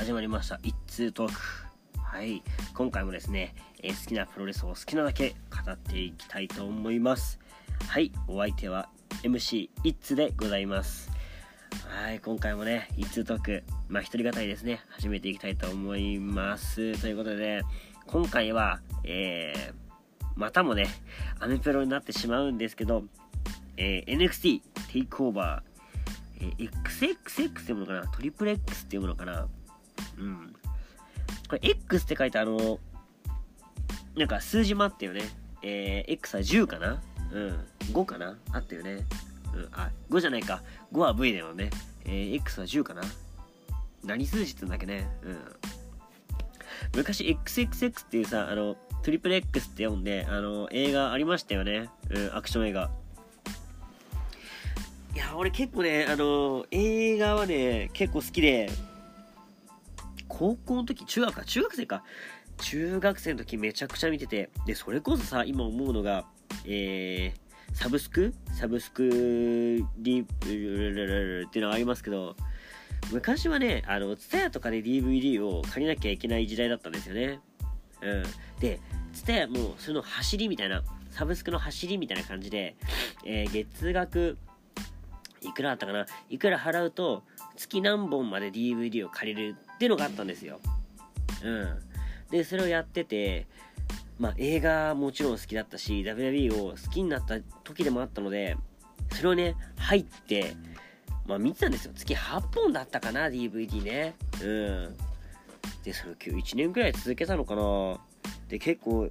始まりました。一通トーク。はい。今回もですね、えー好きなプロレスを好きなだけ語っていきたいと思います。はい。お相手は MC 一通でございます。はい。今回もね一通トークまあ一人語りですね。始めていきたいと思います。ということで今回はえー、またもねアメプロになってしまうんですけど、えー NXT テイクオーバー。えー XXX っていうものかな？トリプル X っていうのかな？うん。これ X って書いてあの、なんか数字もあったよね。えー、X は10かな？うん。5かな？あったよね。うん。あ、5じゃないか。5は V だよね。えー、X は10かな？何数字ってんだっけね？うん。昔 XXX っていうさ、あの、トリプル X って読んで、あの、映画ありましたよね。うん、アクション映画。いや、俺結構ね、あの、映画はね、結構好きで、高校の時、中学か、中学生か。中学生の時めちゃくちゃ見てて、で、それこそさ、今思うのが、えー、サブスク？サブスクリっていうのがありますけど、昔はね、あの、ツタヤとかで DVD を借りなきゃいけない時代だったんですよね。うん。で、ツタヤもうその走りみたいな、サブスクの走りみたいな感じで、えー月額、いくらだったかな？いくら払うと月何本まで DVD を借りるっていうのがあったんですよ。うん。で、それをやってて、まあ映画もちろん好きだったし、WWE を好きになった時でもあったので、それをね、入って、まあ見てたんですよ。月8本だったかな、DVD ね。うん。で、それを今日1年くらい続けたのかな。で、結構、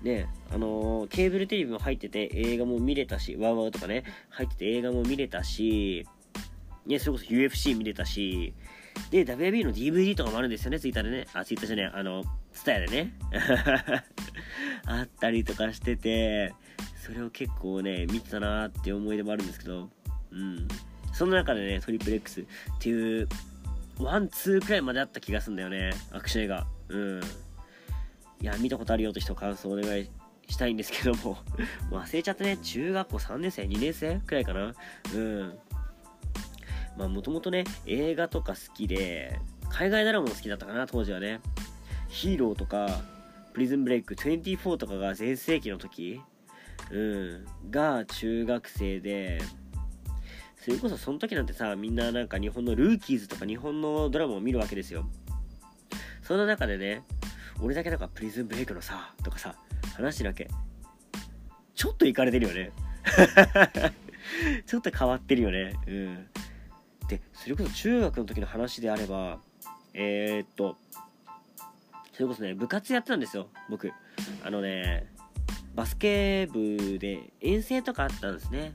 ね、あのーケーブルテレビも入ってて映画も見れたし、ワウワウとかね、入ってて映画も見れたし、ね、それこそ UFC 見れたし、で、WB の DVD とかもあるんですよね、ツイッターでね。あ、ツイッターじゃねえ、あの、ツタヤでね。あったりとかしてて、それを結構ね、見てたなーっていう思い出もあるんですけど、うん。その中でね、トリプル X っていう、ワン、ツーくらいまであった気がするんだよね、アクション映画。うん。いや、見たことあるよって人感想お願いしたいんですけども、忘れちゃったね。中学校3年生 ?2 年生？くらいかなうん。まあ、もともとね、映画とか好きで、海外ドラマも好きだったかな、当時はね。ヒーローとか、プリズンブレイク24とかが全盛期の時、うん、が中学生で、それこそその時なんてさ、みんななんか日本のルーキーズとか日本のドラマを見るわけですよ。そんな中でね、俺だけなんかプリズンブレイクのさ、とかさ、話してるわけ。ちょっといかれてるよね。ちょっと変わってるよね。うん。で、それこそ中学の時の話であれば、えー、っと、それこそね、部活やってたんですよ、僕。あのね、バスケ部で遠征とかあったんですね。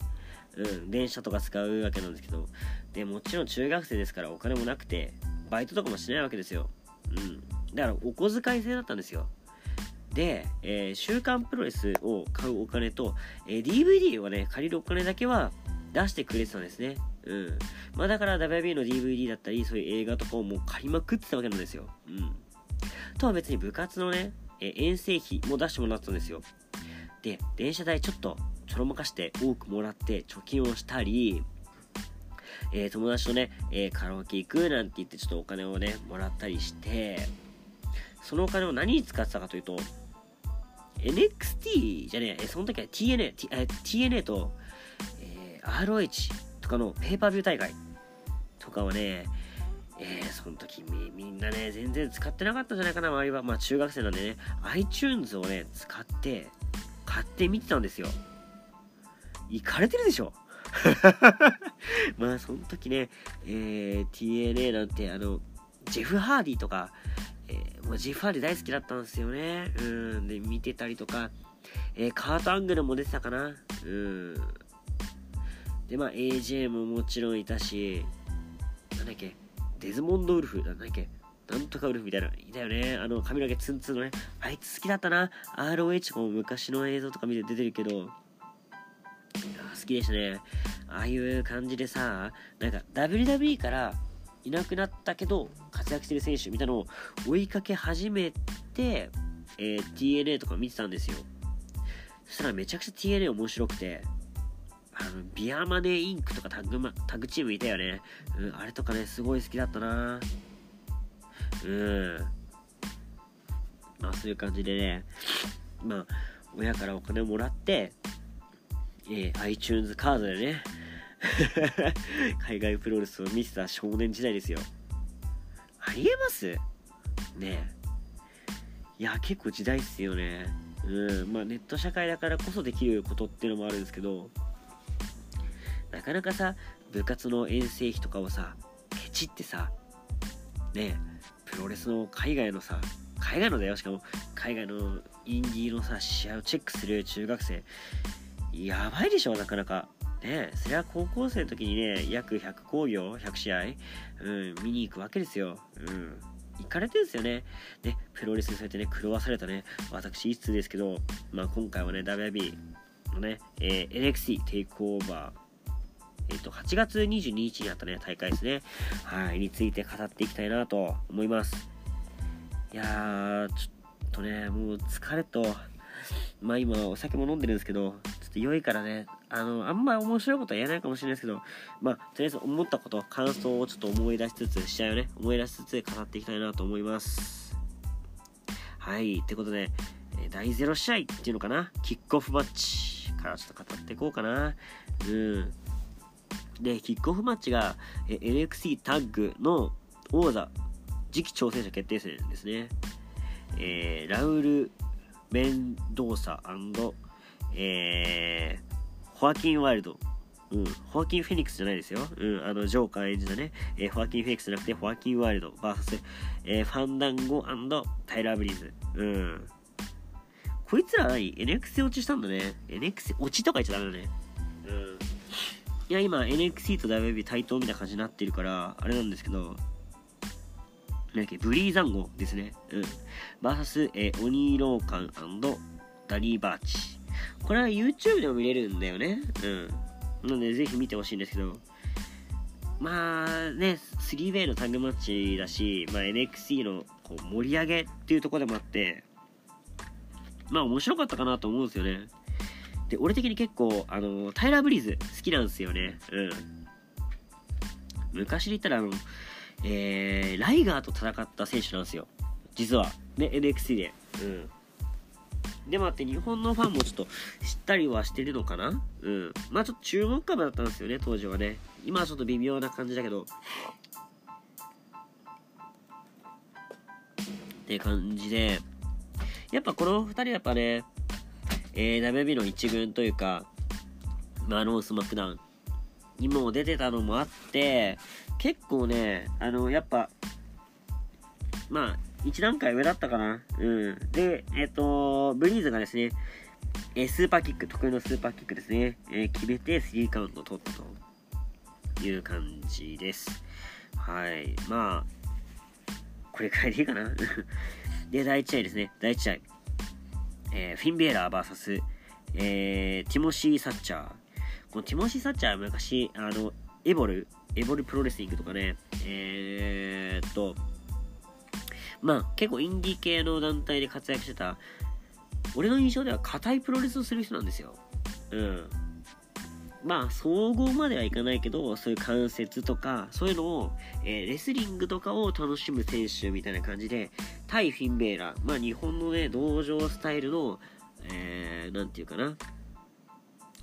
うん、電車とか使うわけなんですけど。で、もちろん中学生ですからお金もなくて、バイトとかもしないわけですよ。うん。だからお小遣い制だったんですよ。で、えー週刊プロレスを買うお金と、えー DVD をね、借りるお金だけは出してくれてたんですね。うん。まあだから WB の DVD だったり、そういう映画とかをもう借りまくってたわけなんですよ。うん。とは別に部活のね、え遠征費も出してもらってたんですよ。で、電車代ちょっとちょろまかして多くもらって貯金をしたり、えー友達とね、えーカラオケ行くなんて言ってちょっとお金をね、もらったりして、そのお金を何に使ってたかというと、NXT じゃねえ、その時は TNA、T え TNA と、ROH とかのペーパービュー大会とかはね、えーその時みみんなね、全然使ってなかったんじゃないかな、周りは。まあ中学生なんでね、iTunes をね、使って、買って見てたんですよ。行かれてるでしょ？まあその時ね、えー TNA なんてあの、ジェフ・ハーディとか、えーもうジェフ・ハーディ大好きだったんですよね。うん、で、見てたりとか、えーカート・アングルも出てたかな。うん。で、まあ AJ ももちろんいたし、なんだっけ、デズモンド・ウルフ、なんだっけ、なんとかウルフみたいな、いたよね。あの、髪の毛ツンツンのね、あいつ好きだったな。ROH も昔の映像とか見て出てるけど、好きでしたね。ああいう感じでさ、なんか WWE からいなくなったけど活躍してる選手みたいなのを追いかけ始めて、えー TNA とか見てたんですよ。そしたらめちゃくちゃ TNA 面白くて、あの、ビアマネーインクとかタグマ、タグチームいたよね。うん、あれとかね、すごい好きだったな。うん。まあそういう感じでね。まあ親からお金をもらってえー、iTunes カードでね海外プロレスを見せた少年時代ですよ。ありえます？ね。いや結構時代っすよね。うん。まあネット社会だからこそできることっていうのもあるんですけどなかなかさ部活の遠征費とかをさケチってさねプロレスの海外のさ海外のだよ。しかも海外のインディーのさ試合をチェックする中学生。やばいでしょなかなか。ねそれは高校生の時にね約100工業100試合、うん、見に行くわけですよ。うん。行かれてるんですよね。ね、プロレスにそうやってね、狂わされたね、私、一通ですけど、まあ今回はね、WB のね、えー、NXT テイクオーバー、えっ、ー、と、8月22日にあったね、大会ですね。はい、について語っていきたいなと思います。いやー、ちょっとね、もう疲れと、まあ今お酒も飲んでるんですけど、ちょっと良いからね、あの、あんま面白いことは言えないかもしれないですけど、まあ、とりあえず思ったこと、感想をちょっと思い出しつつ、試合をね、思い出しつつ語っていきたいなと思います。はい、ってことで、第0試合っていうのかな、キックオフマッチからちょっと語っていこうかな。うん。で、キックオフマッチが、NXT タッグの王座次期挑戦者決定戦ですね。えー、ラウル・メンドーサえー、ホアキン・ワイルド。うん、ホアキン・フェニックスじゃないですよ。うん、あの、ジョーカー演じたね、えー、ホアキン・フェニックスじゃなくて、ホアキン・ワイルド VS、えー、ファンダンゴタイラー・ブリーズ。うん。こいつら何 ?NX 落ちしたんだね。NX 落ちとか言っちゃダメだね。いや、今、NXT と WB 対等みたいな感じになってるから、あれなんですけど、なんだっけ、ブリーザンゴですね。うん。バーサス、えー、オニーローカンダリーバーチ。これは YouTube でも見れるんだよね。うん。なので、ぜひ見てほしいんですけど、まあね、3way のタッグマッチだし、まあ、NXT のこう盛り上げっていうところでもあって、まあ面白かったかなと思うんですよね。で、俺的に結構、あの、タイラー・ブリーズ好きなんですよね。うん。昔で言ったら、あの、えー、ライガーと戦った選手なんですよ。実は。ね、NXT で。うん。でもあって日本のファンもちょっと知ったりはしてるのかなうん。まあちょっと注目株だったんですよね、当時はね。今はちょっと微妙な感じだけど。って感じで。やっぱこの2人はやっぱね、えー、WB の一軍というか、まあ、ロースマックダウンにも出てたのもあって、結構ね、あの、やっぱ、まあ、一段階上だったかな。うん。で、えっ、と、ブリーズがですね、えスーパーキック、得意のスーパーキックですね、えー、決めて3カウント取ったという感じです。はい。まあ、これくらいでいいかな。で、第1試合ですね。第1試合。えー、フィンベーラー VS、えー、ティモシー・サッチャー。このティモシー・サッチャーは昔、あの、エボル、エボルプロレスリングとかね、えー、っと、まあ、結構インディー系の団体で活躍してた、俺の印象では硬いプロレスをする人なんですよ。うん。まあ、総合まではいかないけど、そういう関節とか、そういうのを、えー、レスリングとかを楽しむ選手みたいな感じで、対フィンベーラー、まあ、日本のね、道場スタイルの、えー、なんていうかな、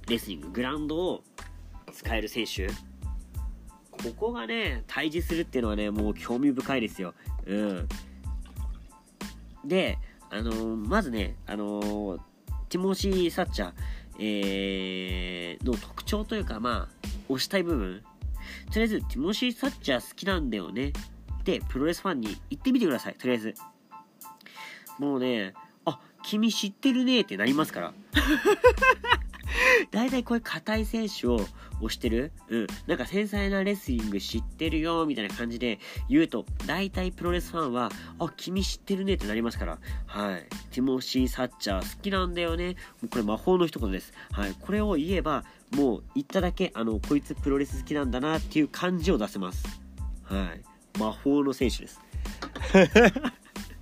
レスリング、グラウンドを使える選手、ここがね、対峙するっていうのはね、もう興味深いですよ。うん。で、あのー、まずね、あのー、ティモシー・サッチャー、えー、の特徴というか、まあ、推したい部分。とりあえず、ティモシー・サッチャー好きなんだよね。で、プロレスファンに言ってみてください。とりあえず。もうね、あ、君知ってるねってなりますから。大体こういう硬い選手を推してる？うん。なんか繊細なレスリング知ってるよ、みたいな感じで言うと、大体プロレスファンは、あ、君知ってるねってなりますから。はい。ティモシー・サッチャー好きなんだよね。もうこれ魔法の一言です。はい。これを言えば、もう言っただけ、あの、こいつプロレス好きなんだなっていう感じを出せます。はい。魔法の選手です。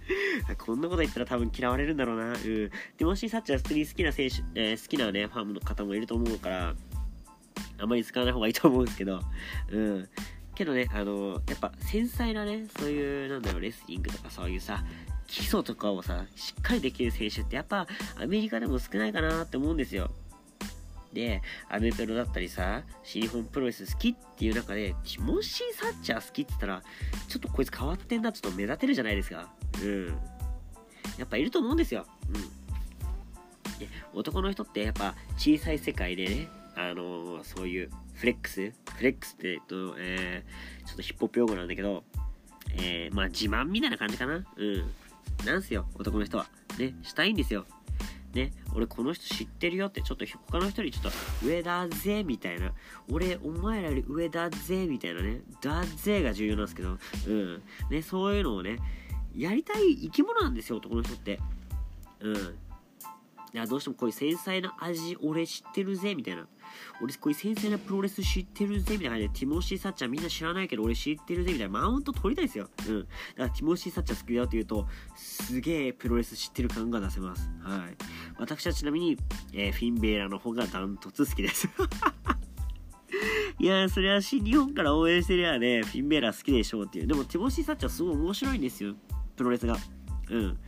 こんなこと言ったら多分嫌われるんだろうな。うん。ティモシー・サッチャー普通に好きな選手、えー、好きなね、ファンの方もいると思うから、あまり使わない方がいいと思うんですけど、うん。けどね、あの、やっぱ繊細なね、そういう、なんだろう、レスリングとかそういうさ、基礎とかをさ、しっかりできる選手ってやっぱアメリカでも少ないかなって思うんですよ。で、アメプロだったりさ、新日本プロレス好きっていう中で、ティモシー・サッチャー好きって言ったら、ちょっとこいつ変わってんな、ちょっと目立てるじゃないですか。うん。やっぱいると思うんですよ。うん。で男の人ってやっぱ小さい世界でね、あのー、そういうフレックスフレックスって、えっと、えー、ちょっとヒップホップ用語なんだけど、えー、まあ自慢みたいな感じかな。うん。なんすよ、男の人は。ね、したいんですよ。ね、俺この人知ってるよって、ちょっと他の人にちょっと上だぜ、みたいな。俺、お前らより上だぜ、みたいなね。だぜが重要なんですけど、うん。ね、そういうのをね、やりたい生き物なんですよ、男の人って。うん。いや、どうしてもこういう繊細な味、俺知ってるぜ、みたいな。俺こういう繊細なプロレス知ってるぜみたいな感じで、ティモシー・サッチャーみんな知らないけど俺知ってるぜみたいなマウント取りたいですよ。うん。だからティモシー・サッチャー好きだよって言うと、すげえプロレス知ってる感が出せます。はい。私はちなみに、えー、フィンベーラの方がダントツ好きです。いやそれは新日本から応援してりゃね、フィンベーラ好きでしょうっていう。でも、ティモシー・サッチャーすごい面白いんですよ。プロレスが。うん。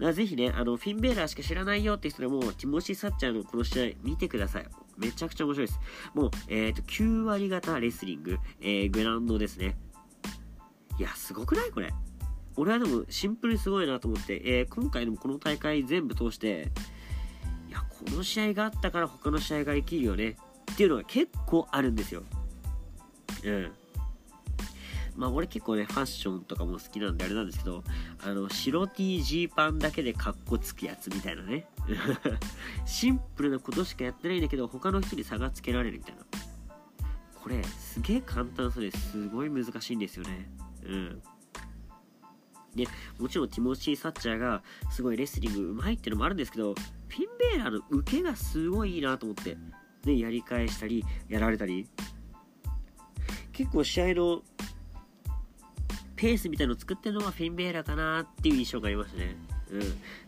だぜひね、あの、フィンベーラーしか知らないよって人でも、ティモシー・サッチャーのこの試合見てください。めちゃくちゃ面白いです。もう、えっ、ー、と、9割型レスリング、えー、グラウンドですね。いや、すごくない？これ。俺はでもシンプルにすごいなと思って、えー、今回でもこの大会全部通して、いや、この試合があったから他の試合が生きるよねっていうのが結構あるんですよ。うん。まあ俺結構ね、ファッションとかも好きなんであれなんですけど、あの、白 T ジーパンだけでカッコつくやつみたいなね。シンプルなことしかやってないんだけど、他の人に差がつけられるみたいな。これ、すげえ簡単そうですごい難しいんですよね。うん。で、もちろんティモシー・サッチャーがすごいレスリングうまいってのもあるんですけど、フィンベーラーの受けがすごいいいなと思って、で、やり返したり、やられたり、結構試合のペースみたいのを作ってるのはフィンベーラかなっていう印象がありましたね。うん。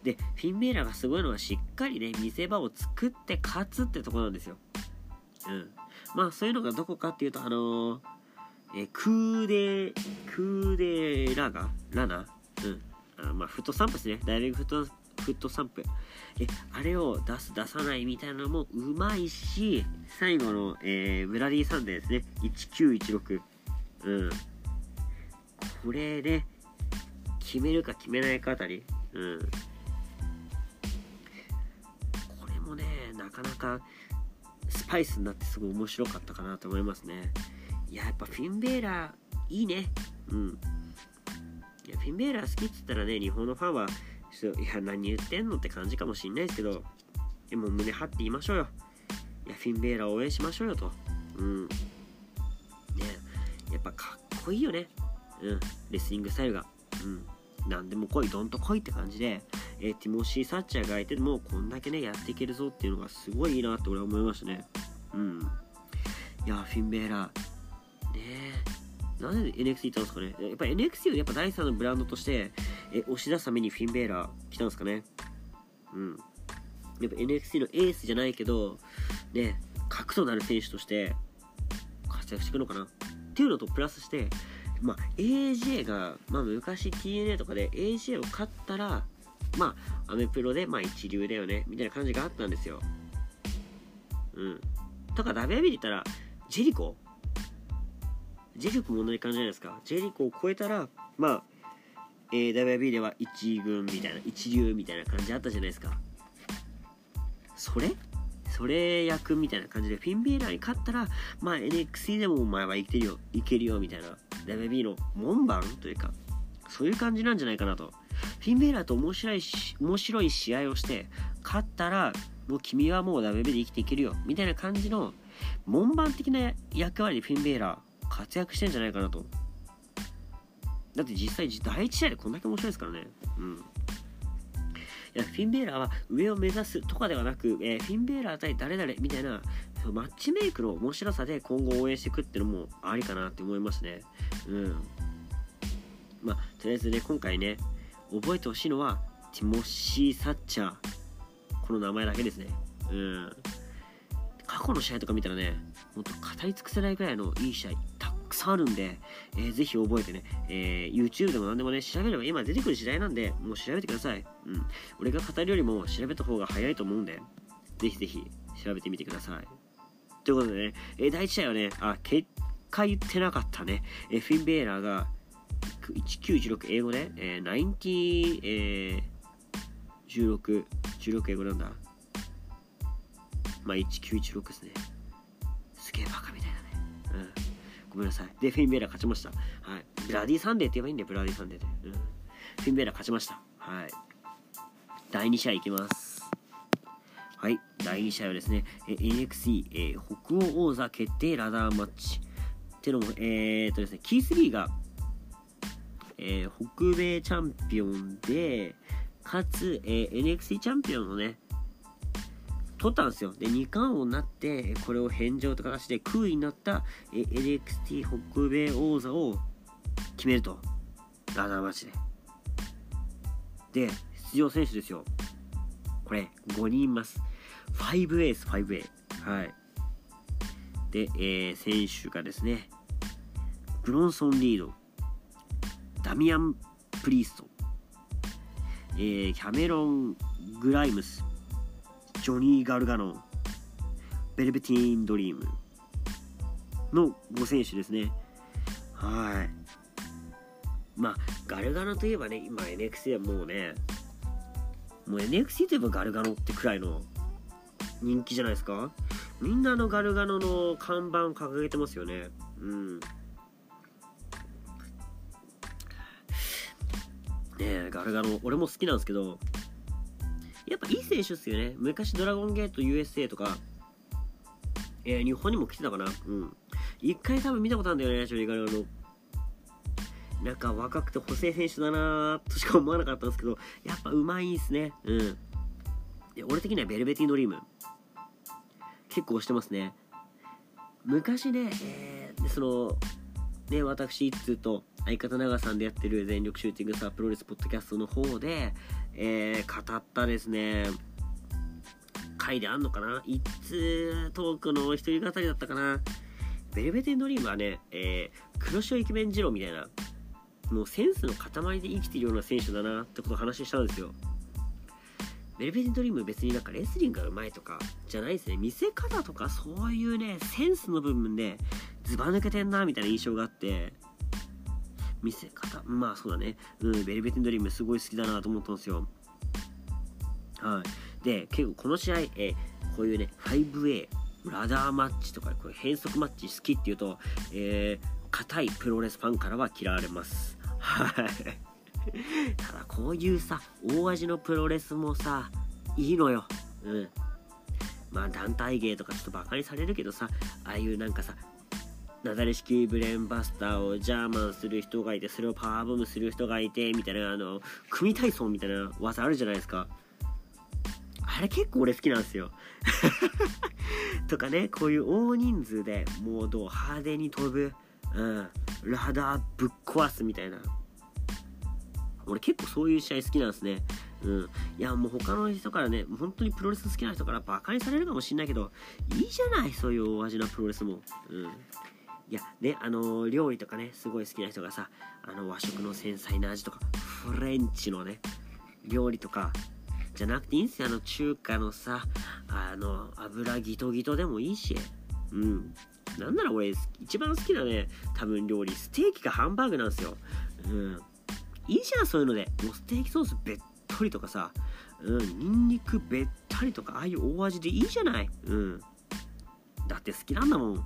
で、フィンベーラがすごいのはしっかりね、見せ場を作って勝つってとこなんですよ。うん。まあ、そういうのがどこかっていうと、あのー、えクーデ、クーデグラ？ラナ？うん。あまあ、フットサンプですね。ダイレクトフットスタンプ。え、あれを出す、出さないみたいなのもうまいし、最後の、えー、ブラディサンデーですね。1916。うん。これで決めるか決めないかあたり、うん。これもね、なかなかスパイスになってすごい面白かったかなと思いますね。いや、やっぱフィンベーラーいいね。うん。いや、フィンベーラー好きっつったらね、日本のファンは、ちょっと、いや、何言ってんのって感じかもしんないですけど、でも胸張って言いましょうよ。いや、フィンベーラー応援しましょうよと。うん。ねやっぱかっこいいよね。うん、レスリングスタイルが、うん、何でも来い、どんと来いって感じで、えー、ティモシー・サッチャーがいてもう、こんだけね、やっていけるぞっていうのがすごいいいなって俺は思いましたね。うん。いや、フィンベーラー、ねえ、なんで NXT 行ったんですかね。やっぱ NXT をやっぱ第3のブランドとして、え押し出すためにフィンベーラー来たんですかね。うん。やっぱ NXT のエースじゃないけど、ね、核となる選手として活躍していくのかな。っていうのとプラスして、まあ、AJ が、まあ、昔 TNA とかで AJ を勝ったら、まあ、アメプロで、まあ、一流だよね、みたいな感じがあったんですよ。うん。とか、WB で言ったら、ジェリコ？ジェリコも同じ感じじゃないですか。ジェリコを超えたら、まあ、えー、WB では一軍みたいな、一流みたいな感じあったじゃないですか。それ？それ役みたいな感じで、フィンベーラーに勝ったら、まあ NXT でもお前はいけるよ、いけるよ、みたいな WB の門番というか、そういう感じなんじゃないかなと。フィンベーラーと面白いし、面白い試合をして、勝ったら、もう君はもう WB で生きていけるよ、みたいな感じの、門番的な役割でフィンベーラー、活躍してんじゃないかなと。だって実際、第1試合でこんだけ面白いですからね。うん。いや、フィンベーラーは上を目指すとかではなく、えー、フィンベーラー対誰々みたいな、マッチメイクの面白さで今後応援していくっていうのもありかなって思いますね。うん。まあ、とりあえずね、今回ね、覚えてほしいのは、ティモシー・サッチャー。この名前だけですね。うん。過去の試合とか見たらね、ほんと語り尽くせないぐらいのいい試合、たくさんあるんで、えー、ぜひ覚えてね、えー、YouTube でも何でもね、調べれば今出てくる時代なんで、もう調べてください。うん。俺が語るよりも調べた方が早いと思うんで、ぜひぜひ調べてみてください。ということでね、えー、第1試合はね、あ、結果言ってなかったね。えー、フィン・ベーラーが1916英語で、えー、90、えー、16、16英語なんだ。まあ、1916ですね。すげえバカみたいだね。うん。ごめんなさい。で、フィン・ベーラ勝ちました。はい。ブラディ・サンデーって言えばいいんだよ、ブラディ・サンデーで。うん。フィン・ベーラ勝ちました。はい。第2試合いきます。はい。第2試合はですね、NXC、えー、北欧王座決定ラダーマッチ。ってのも、えー、っとですね、キースリーが、えー、北米チャンピオンで、かつ、えー、NXT チャンピオンのね、取ったんですよ。で、2冠王になって、これを返上という形で空位になった、え NXT 北米王座を決めると。ラダーマッチで。で、出場選手ですよ。これ、5人います。5A です、5A。はい。で、えー、選手がですね、ブロンソン・リード、ダミアン・プリースト、えー、キャメロン・グライムス、ジョニー・ガルガノベルベティーン・ドリームの5選手ですね。はい。まあ、ガルガノといえばね、今 NXT はもうね、もう NXT といえばガルガノってくらいの人気じゃないですかみんなあのガルガノの看板掲げてますよね。うん。ねえ、ガルガノ、俺も好きなんですけど、やっぱいい選手っすよね。昔ドラゴンゲート USA とか、えー、日本にも来てたかな。うん。一回多分見たことあるんだよね、ジョニー・ガルガノ。なんか若くて細い選手だなとしか思わなかったんですけど、やっぱうまいんすね。うん。で俺的にはベルベティーン・ドリーム。結構押してますね。昔ね、えー、その、ね、私、一通と相方長さんでやってる全力シューティングスタープロレスポッドキャストの方で、えー、語ったですね、回であんのかな？一通トークの一人語りだったかな？ベルベテンドリームはね、えー、黒潮イケメン二郎みたいな、もうセンスの塊で生きてるような選手だなってことを話したんですよ。ベルベテンドリーム別になんかレスリングが上手いとかじゃないですね。見せ方とかそういうね、センスの部分でズバ抜けてんなみたいな印象があって、見せ方まあそうだね。うん、ベルベテンドリームすごい好きだなと思ったんですよ。はい。で、結構この試合、えこういうね、5A、ラダーマッチとか、こう変則マッチ好きっていうと、えー、硬いプロレスファンからは嫌われます。はい。ただこういうさ大味のプロレスもさいいのようんまあ団体芸とかちょっとバカにされるけどさああいうなんかさなだれ式ブレーンバスターをジャーマンする人がいてそれをパワーボムする人がいてみたいなあの組体操みたいな技あるじゃないですかあれ結構俺好きなんですよとかねこういう大人数でもうどう派手に飛ぶうんラダーぶっ壊すみたいな俺結構そういう試合好きなんですね。うん。いや、もう他の人からね、本当にプロレス好きな人からバカにされるかもしんないけど、いいじゃない、そういう大味なプロレスも。うん。いや、ね、あの、料理とかね、すごい好きな人がさ、あの、和食の繊細な味とか、フレンチのね、料理とか、じゃなくていいんすよ、あの、中華のさ、あの、油ギトギトでもいいし、うん。なんなら俺、一番好きなね、多分料理、ステーキかハンバーグなんですよ。うん。いいじゃんそういうので。もうステーキソースべっとりとかさうん。ニンニクべったりとかああいう大味でいいじゃない。うん。だって好きなんだもん。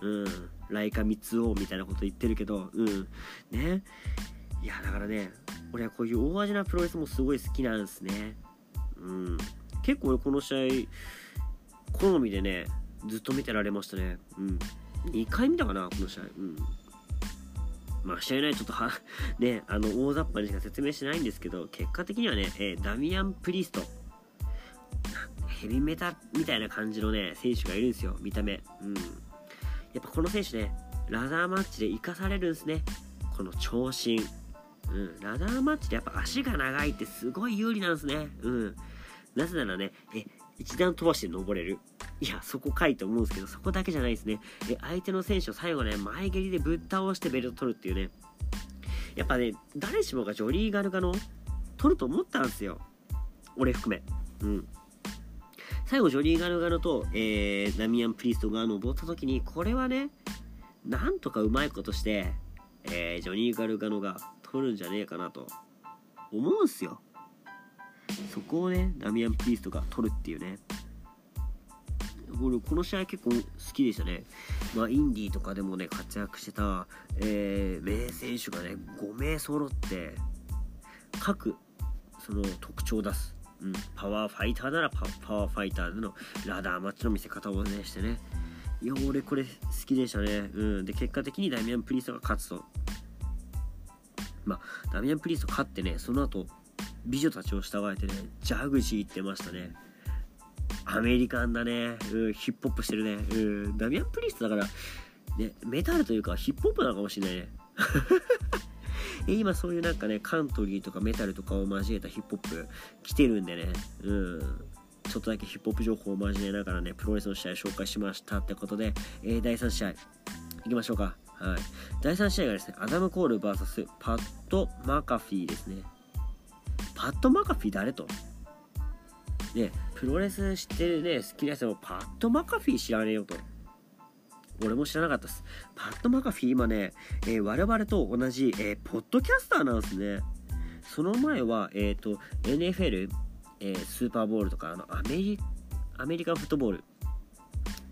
うん。ライカ三つ王みたいなこと言ってるけどうん。ね。いやだからね俺はこういう大味なプロレスもすごい好きなんですね。うん。結構俺この試合好みでねずっと見てられましたね。うん。2回見たかなこの試合。うん。まあ、試合内ちょっとは、ね、あの、大雑把にしか説明しないんですけど、結果的にはね、えー、ダミアン・プリスト、ヘビメタみたいな感じのね、選手がいるんですよ、見た目。うん。やっぱこの選手ね、ラダーマッチで生かされるんですね。この長身。うん。ラダーマッチでやっぱ足が長いってすごい有利なんですね。うん。なぜならね、え、一段飛ばして登れる。いやそこかいと思うんですけどそこだけじゃないですねえ相手の選手を最後ね前蹴りでぶっ倒してベルト取るっていうねやっぱね誰しもがジョリー・ガルガノ取ると思ったんですよ俺含めうん最後ジョリー・ガルガノと、えー、ダミアン・プリストが登った時にこれはねなんとかうまいことして、えー、ジョニー・ガルガノが取るんじゃねえかなと思うんすよそこをねダミアン・プリストが取るっていうね俺この試合結構好きでしたね。まあ、インディーとかでもね、活躍してた、えー、名選手がね、5名揃って、各、その特徴を出す。うん、パワーファイターならパワーファイターでのラダーマッチの見せ方をね、してね。いや、俺これ好きでしたね。うん。で、結果的にダミアン・プリストが勝つと。まあ、ダミアン・プリスト勝ってね、その後、美女たちを従えてね、ジャグジー行ってましたね。アメリカンだね。うん、ヒップホップしてるね。うん、ダミアン・プリストだから、ね、メタルというかヒップホップなのかもしれないね。今そういうなんかね、カントリーとかメタルとかを交えたヒップホップ来てるんでね、うん。ちょっとだけヒップホップ情報を交えながらね、プロレスの試合紹介しましたってことで、えー、第3試合、いきましょうか。はい。第3試合がですね、アダム・コール VS パッド・マカフィーですね。パッド・マカフィー誰と？ね、プロレス知ってるね、好きな人もパッド・マカフィー知らねえよと。俺も知らなかったです。パッド・マカフィー今ね、えー、我々と同じ、えー、ポッドキャスターなんですね。その前は、えっ、ー、と、NFL、えスーパーボールとか、あのアメリ、アメリカンフットボール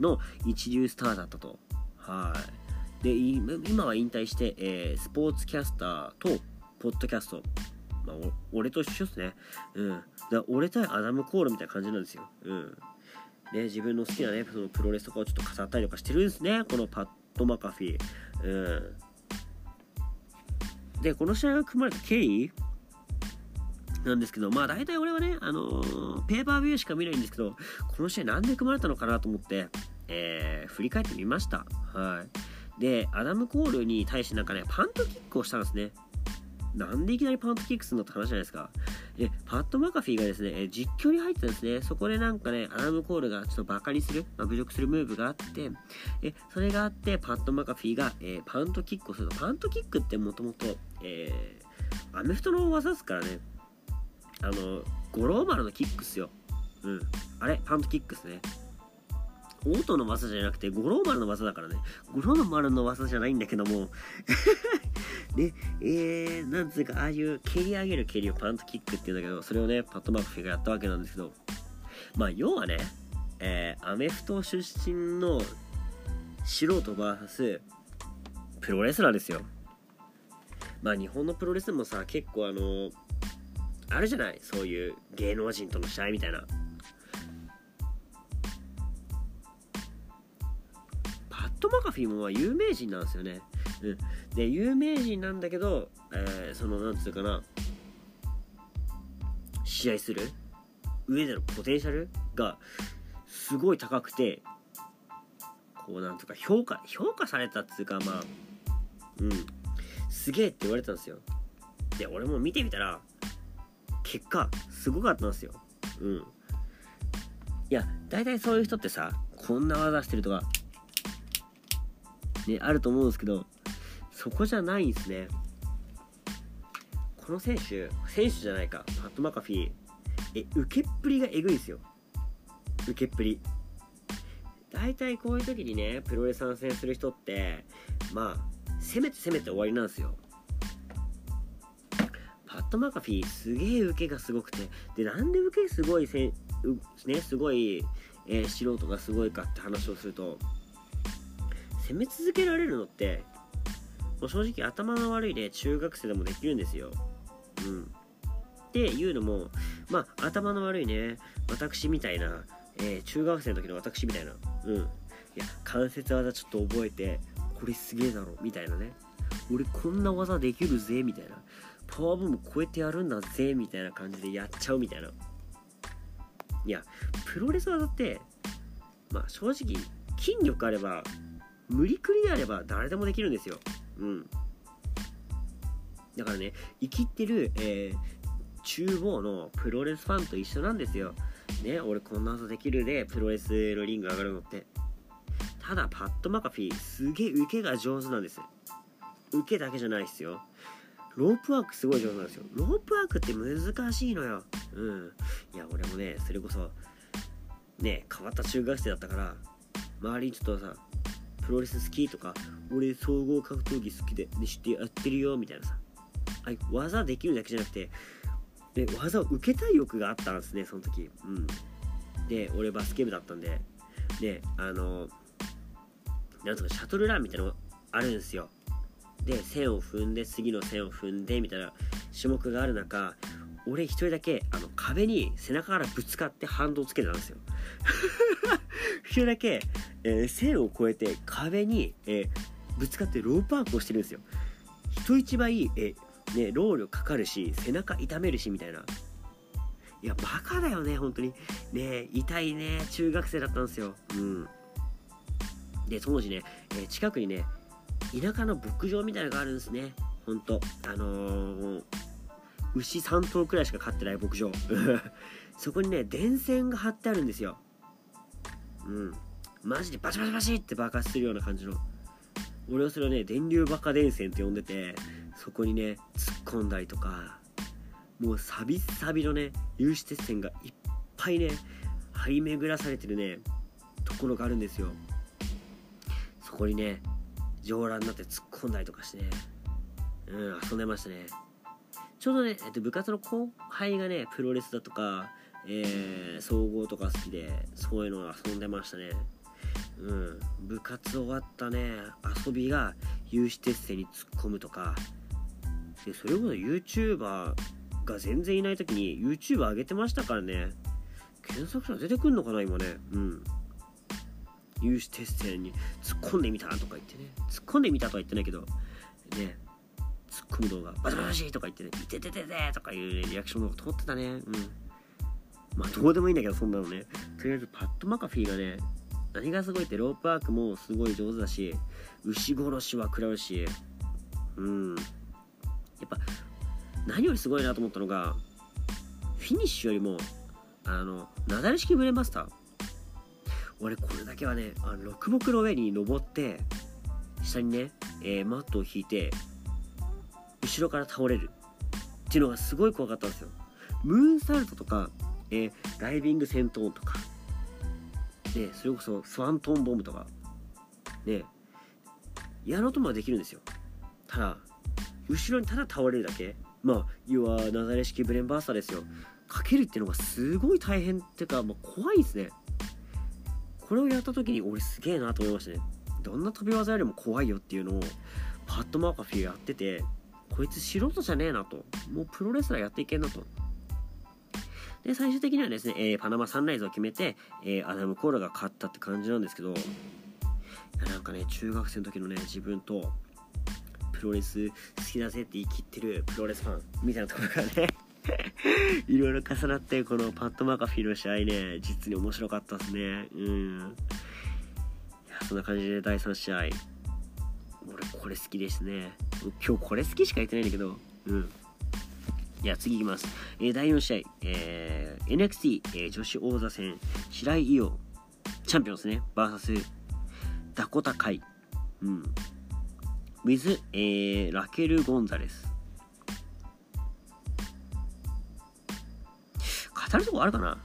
の一流スターだったと。はい。で、今は引退して、えスポーツキャスターと、ポッドキャスト、まあ、俺と一緒っすね。うん。だ俺対アダム・コールみたいな感じなんですよ。うん。ね、自分の好きなね、そのプロレスとかをちょっと飾ったりとかしてるんですね。このパッド・マカフィー。うん。で、この試合が組まれた経緯なんですけど、まあ大体俺はね、あのー、ペーパービューしか見ないんですけど、この試合なんで組まれたのかなと思って、えー、振り返ってみました。はい。で、アダム・コールに対してなんかね、パントキックをしたんですね。なんでいきなりパントキックするのって話じゃないですか。で、パッド・マカフィーがですね、実況に入ってたんですね。そこでなんかね、アラームコールがちょっとバカにする、まあ、侮辱するムーブがあって、えそれがあって、パッド・マカフィーが、えー、パントキックをすると。パントキックってもともと、えー、アメフトの技ですからね。あの、五郎丸のキックっすよ。うん。あれ？パントキックっすね。オートの技じゃなくて、五郎丸の技だからね。五郎丸の技じゃないんだけどもで、えー、なんつうか、ああいう蹴り上げる蹴りをパントキックっていうんだけど、それをね、パットマークフィがやったわけなんですけど、まあ、要はね、えー、アメフト出身の素人 VS プロレスラーですよ。まあ、日本のプロレスもさ、結構あのあるじゃない？そういう芸能人との試合みたいな。パット・マカフィーも有名人なんですよね。うん、で有名人なんだけど、えー、そのなんつうかな。試合する？上でのポテンシャル？がすごい高くてこうなんとか評価評価されたっつうかまあうん。すげえって言われたんですよ。で俺も見てみたら結果すごかったんですよ。うん。いや大体そういう人ってさこんな技してるとかねあると思うんですけどそこじゃないんですね。この選手選手じゃないか。パット・マカフィー。え受けっぷりがえぐいですよ。受けっぷり。大体こういう時にねプロレス参戦する人ってまあ攻めて攻めて終わりなんですよ。パット・マカフィーすげえ受けがすごくて。でなんで受けすごいせねすごい、えー、素人がすごいかって話をすると攻め続けられるのってもう正直頭の悪いね、中学生でもできるんですよ。うん。っていうのも、まあ、頭の悪いね、私みたいな、えー、中学生の時の私みたいな、うん。いや、関節技ちょっと覚えて、これすげえだろ、みたいなね。俺こんな技できるぜ、みたいな。パワーブーム超えてやるんだぜ、みたいな感じでやっちゃうみたいな。いや、プロレス技って、まあ正直、筋力あれば、無理くりであれば誰でもできるんですよ。うん。だからね、生きってる、えー、厨房のプロレスファンと一緒なんですよ。ね俺こんな技できるでプロレスのリング上がるのって。ただパッド・マカフィーすげえ受けが上手なんです受けだけじゃないっすよ。ロープワークすごい上手なんですよ。ロープワークって難しいのよ。うん。いや俺もねそれこそね変わった中学生だったから周りにちょっとさプロレス好きとか俺総合格闘技好きで、ね、知ってやってるよみたいなさ。あ技できるだけじゃなくてで技を受けたい欲があったんですねその時。うん。で俺バスケ部だったんで。であのなんとかシャトルランみたいなのあるんですよ。で線を踏んで次の線を踏んでみたいな種目がある中俺一人だけあの壁に背中からぶつかって反動つけてたんですよ。一人だけ、えー、線を越えて壁に、えー、ぶつかってロープワークをしてるんですよ。人一倍、えー、ね、労力かかるし背中痛めるしみたいな。いやバカだよね本当に。ね痛いね中学生だったんですよ。うん。で当時ね、え近くにね田舎の牧場みたいなのがあるんですね。ほんとあのー、牛3頭くらいしか飼ってない牧場。そこにね電線が張ってあるんですよ。うん。マジでバチバチバチって爆発するような感じの。俺はそれをね電流バカ電線って呼んでてそこにね突っ込んだりとかもうサビサビのね有刺鉄線がいっぱいね張り巡らされてるねところがあるんですよ。そこにね上乱になって突っ込んだりとかしてね、うん、遊んでましたね。ちょうどね、えっと、部活の後輩がね、プロレスだとか、えー、総合とか好きで、そういうのを遊んでましたね。うん、部活終わったね、遊びが有刺鉄線に突っ込むとか、で、それこそ YouTuber が全然いない時に YouTube 上げてましたからね。検索したら出てくんのかな、今ね。うん。有刺鉄線に突っ込んでみたとか言ってね突っ込んでみたとは言ってないけどね突っ込む動画バチバチとか言ってね「いてててて」とかいう、ね、リアクションの通ってたねうんまあどうでもいいんだけどそんなのねとりあえずパッド・マカフィーがね何がすごいってロープワークもすごい上手だし牛殺しは食らうしうんやっぱ何よりすごいなと思ったのがフィニッシュよりもあのなだれ式ブレマスター俺これだけはねあの六木の上に登って下にね、えー、マットを引いて後ろから倒れるっていうのがすごい怖かったんですよ。ムーンサルトとか、えー、ダイビング戦闘とかねそれこそスワントンボムとかねやろうともできるんですよ。ただ後ろにただ倒れるだけ。まあ要はナザレ式ブレンバースターですよ。かけるっていうのがすごい大変っていうか、まあ、怖いですね。これをやった時に俺すげえなと思いましたね。どんな飛び技よりも怖いよっていうのをパッド・マーカフィーやっててこいつ素人じゃねえなと。もうプロレスラーやっていけんなと。で最終的にはですね、えー、パナマサンライズを決めて、えー、アダム・コーラが勝ったって感じなんですけどいやなんかね中学生の時のね自分とプロレス好きだぜって言い切ってるプロレスファンみたいなところがね いろいろ重なってこのパッド・マカフィーの試合ね実に面白かったですね。うん。いやそんな感じで第3試合俺これ好きですね。今日これ好きしか言ってないんだけど。うん。いや次いきます、えー、第4試合、えー、NXT、えー、女子王座戦。白井伊代。チャンピオンですね。VS ダコタカイ。うん。with、えー、ラケル・ゴンザレス。語るとこあるかな？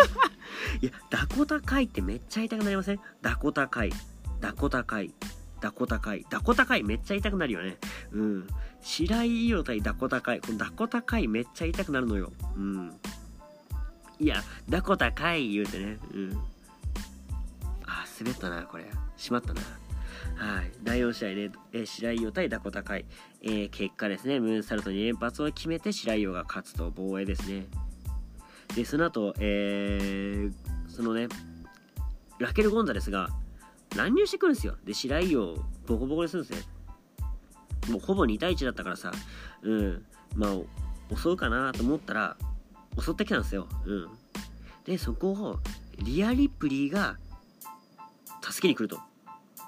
いや、ダコタカイってめっちゃ痛くなりません？ダコタカイ。ダコタカイ。ダコタカイ。ダコタカイめっちゃ痛くなるよね。うん。白井伊代対ダコタカイ。このダコタカイめっちゃ痛くなるのよ。うん。いや、ダコタカイ言うてね。うん。あ、滑ったな、これ。しまったな。はい。第4試合ね、えー、白井伊代対ダコタカイ。えー、結果ですね、ムーンサルト2連発を決めて白井伊代が勝つと防衛ですね。で、その後、えー、そのね、ラケル・ゴンザレスが乱入してくるんですよ。で、白井をボコボコにするんですね。もうほぼ2対1だったからさ、うん、まあ、襲うかなと思ったら、襲ってきたんですよ。うん。で、そこを、リア・リプリーが、助けに来ると。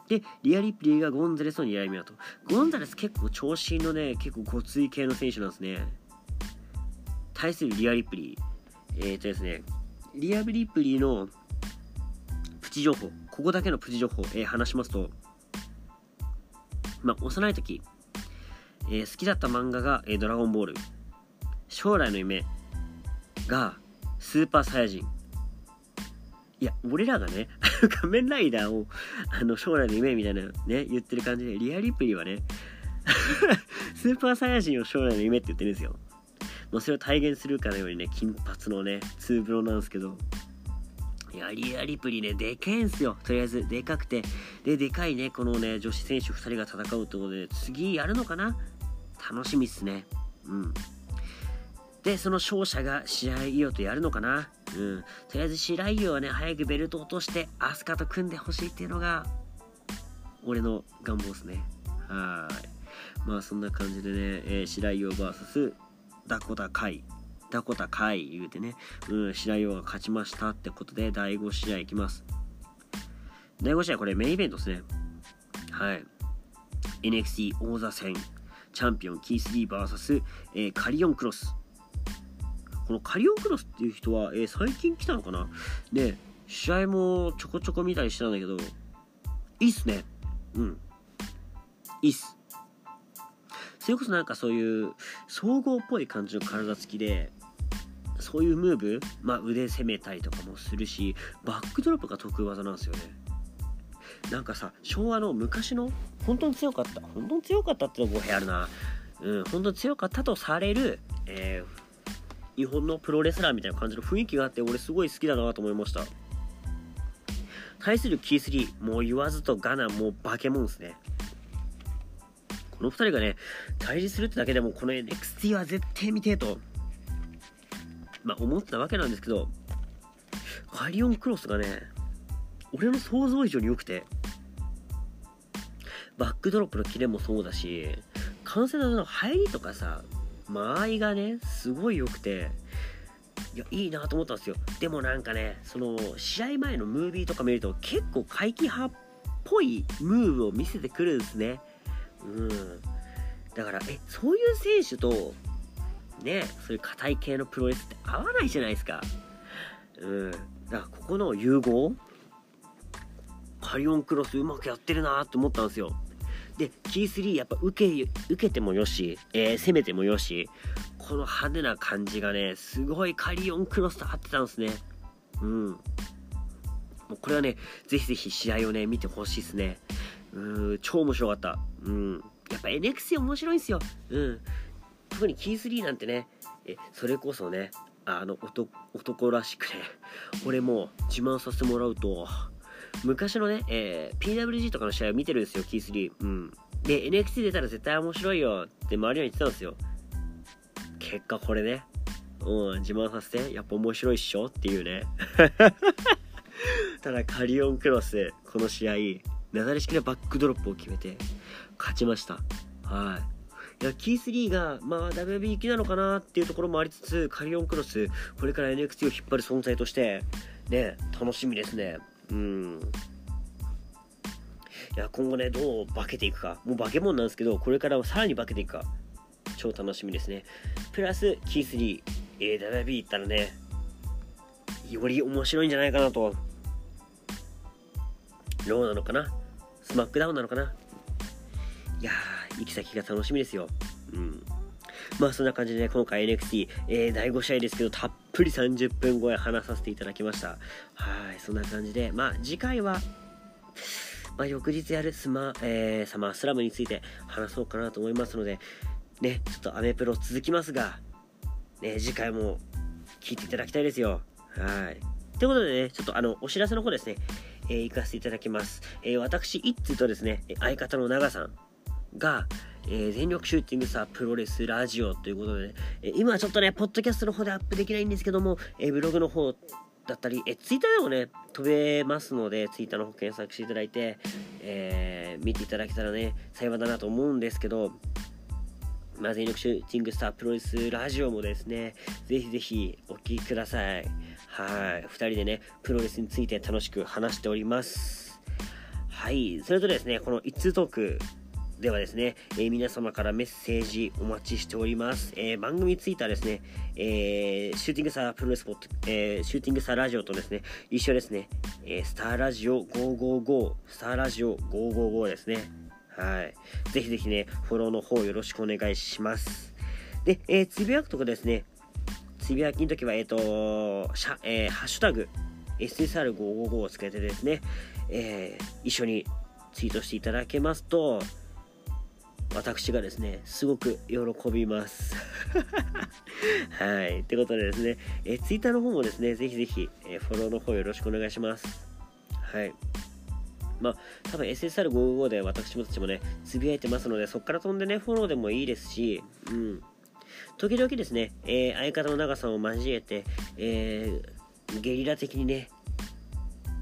で、リア・リプリーがゴンザレスを狙い目だと。ゴンザレス結構長身のね、結構ごつい系の選手なんですね。対するリア・リプリー。えっ、とですね、リア・リプリーのプチ情報ここだけのプチ情報、えー、話しますとまあ幼い時、えー、好きだった漫画が、えー、ドラゴンボール。将来の夢がスーパーサイヤ人。いや俺らがね 仮面ライダーをあの将来の夢みたいなね言ってる感じでリアリプリはね スーパーサイヤ人を将来の夢って言ってるんですよ。もうそれを体現するかのようにね金髪のねツーブロなんですけど。やリアリプリねでけえんすよ。とりあえずでかくて。ででかいねこのね女子選手2人が戦うってことで次やるのかな？楽しみっすね。うん。でその勝者が白井伊代とやるのかな？うん。とりあえず白井伊代はね早くベルト落として飛鳥と組んでほしいっていうのが俺の願望ですね。はい。まあそんな感じでね、えー、白井伊代 VS ダコタカイ。ダコタカイ言うてね、うん、白井伊代が勝ちましたってことで第5試合いきます第5試合これメインイベントですねはい NXT 王座戦チャンピオンキース・リー VS、えー、カリオンクロスこのカリオンクロスっていう人は、えー、最近来たのかな？で、試合もちょこちょこ見たりしてたんだけど、いいっすね。うん。いいっす。それこそなんかそういう総合っぽい感じの体つきで、そういうムーブ、まあ、腕攻めたりとかもするし、バックドロップが得意技なんですよね。なんかさ、昭和の昔の、本当に強かった、本当に強かったっての語弊あるな。うん、本当に強かったとされる、えー、日本のプロレスラーみたいな感じの雰囲気があって俺すごい好きだなと思いました対するキースリーもう言わずとガナもう化け物ですねこの2人がね対峙するってだけでもこの NXT は絶対見てえとまあ思ってたわけなんですけどカリオンクロスがね俺の想像以上に良くてバックドロップのキレもそうだし完成の入りとかさ間合いがねすごい良くていやいいなと思ったんですよ。でもなんかねその試合前のムービーとか見ると結構怪奇派っぽいムーブを見せてくるんですね。うん。だからえそういう選手とねそういう硬い系のプロレスって合わないじゃないですかうんだからここの融合カリオンクロスうまくやってるなって思ったんですよで、キー3やっぱ受け、受けてもよし、えー、攻めてもよし、この派手な感じがね、すごいカリオンクロスと合ってたんですね。うん。もうこれはね、ぜひぜひ試合をね、見てほしいですね。うん、超面白かった。うん。やっぱ NXT 面白いんですよ。うん。特にキー3なんてね、え、それこそね、あの男、らしくね、俺も自慢させてもらうと、昔のね、えー、PWG とかの試合を見てるんですよ、キー3。うん。で、NXT 出たら絶対面白いよって周りは言ってたんですよ。結果これね、うん、自慢させて、やっぱ面白いっしょっていうね。ただ、カリオンクロス、この試合、なだれ式のバックドロップを決めて、勝ちました。はい。いや、キー3が、まあ、WB 行きなのかなっていうところもありつつ、カリオンクロス、これから NXT を引っ張る存在として、ね、楽しみですね。うん。いや今後ねどう化けていくか。もう化け物なんですけどこれからはさらに化けていくか。超楽しみですね。プラスキー3 AWB 行ったらねより面白いんじゃないかなと。ローなのかな？スマックダウンなのかな？いやー。行き先が楽しみですようんまあそんな感じでね、今回 NXT、えー、第5試合ですけど、たっぷり30分超え話させていただきました。はい、そんな感じで、まあ次回は、まあ、翌日やるスマ、えー、サマースラムについて話そうかなと思いますので、ね、ちょっとアメプロ続きますが、ね、次回も聞いていただきたいですよ。はい。ということでね、ちょっとあの、お知らせの方ですね、えー、行かせていただきます。えー、私、一通とですね、相方の長さんが、えー、全力シューティングさプロレスラジオということで、ね、え今ちょっとね、ポッドキャストの方でアップできないんですけども、えブログの方だったり、えツイッターでもね、飛べますので、ツイッターの方検索していただいて、えー、見ていただけたらね、幸いだなと思うんですけど、まあ、全力シューティングスタープロレスラジオもですね、ぜひぜひお聴きください。はい。2人でね、プロレスについて楽しく話しております。はい。それとですね、この一通トークではですね、えー、皆様からメッセージお待ちしております。えー、番組ツイッターですね、えー、シューティングサープロレスポット、えシューティングサーラジオとですね、一緒ですね、えスターラジオ555、スターラジオ555ですね。はい。ぜひぜひね、フォローの方よろしくお願いします。で、えつぶやくとかですね、つぶやきの時は、えっ、と、しゃえハッシュタグ、SSR555 をつけてですね、え一緒にツイートしていただけますと、私がですね、すごく喜びます。はい。ってことでですね、え、Twitter の方もですね、ぜひぜひ、え、フォローの方よろしくお願いします。はい。まあ、多分 SSR55 で私もたちもね、つぶやいてますので、そこから飛んでね、フォローでもいいですし、うん。時々ですね、えー、相方の長さんを交えて、えー、ゲリラ的にね、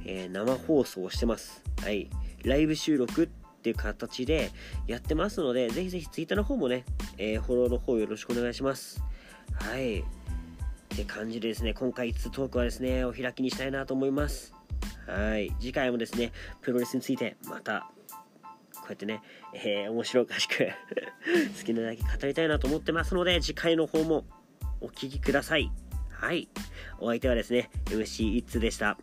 えー、生放送をしてます。はい。ライブ収録っていう形でやってますので、ぜひぜひ Twitter の方もね、えー、フォローの方よろしくお願いします。はい。って感じでですね、今回5つトークはですね、お開きにしたいなと思います。はい。次回もですね、プロレスについてまた、こうやってね、えー、面白おかしく 好きなだけ語りたいなと思ってますので、次回の方もお聴きください。はい。お相手はですね、MC イッツでした。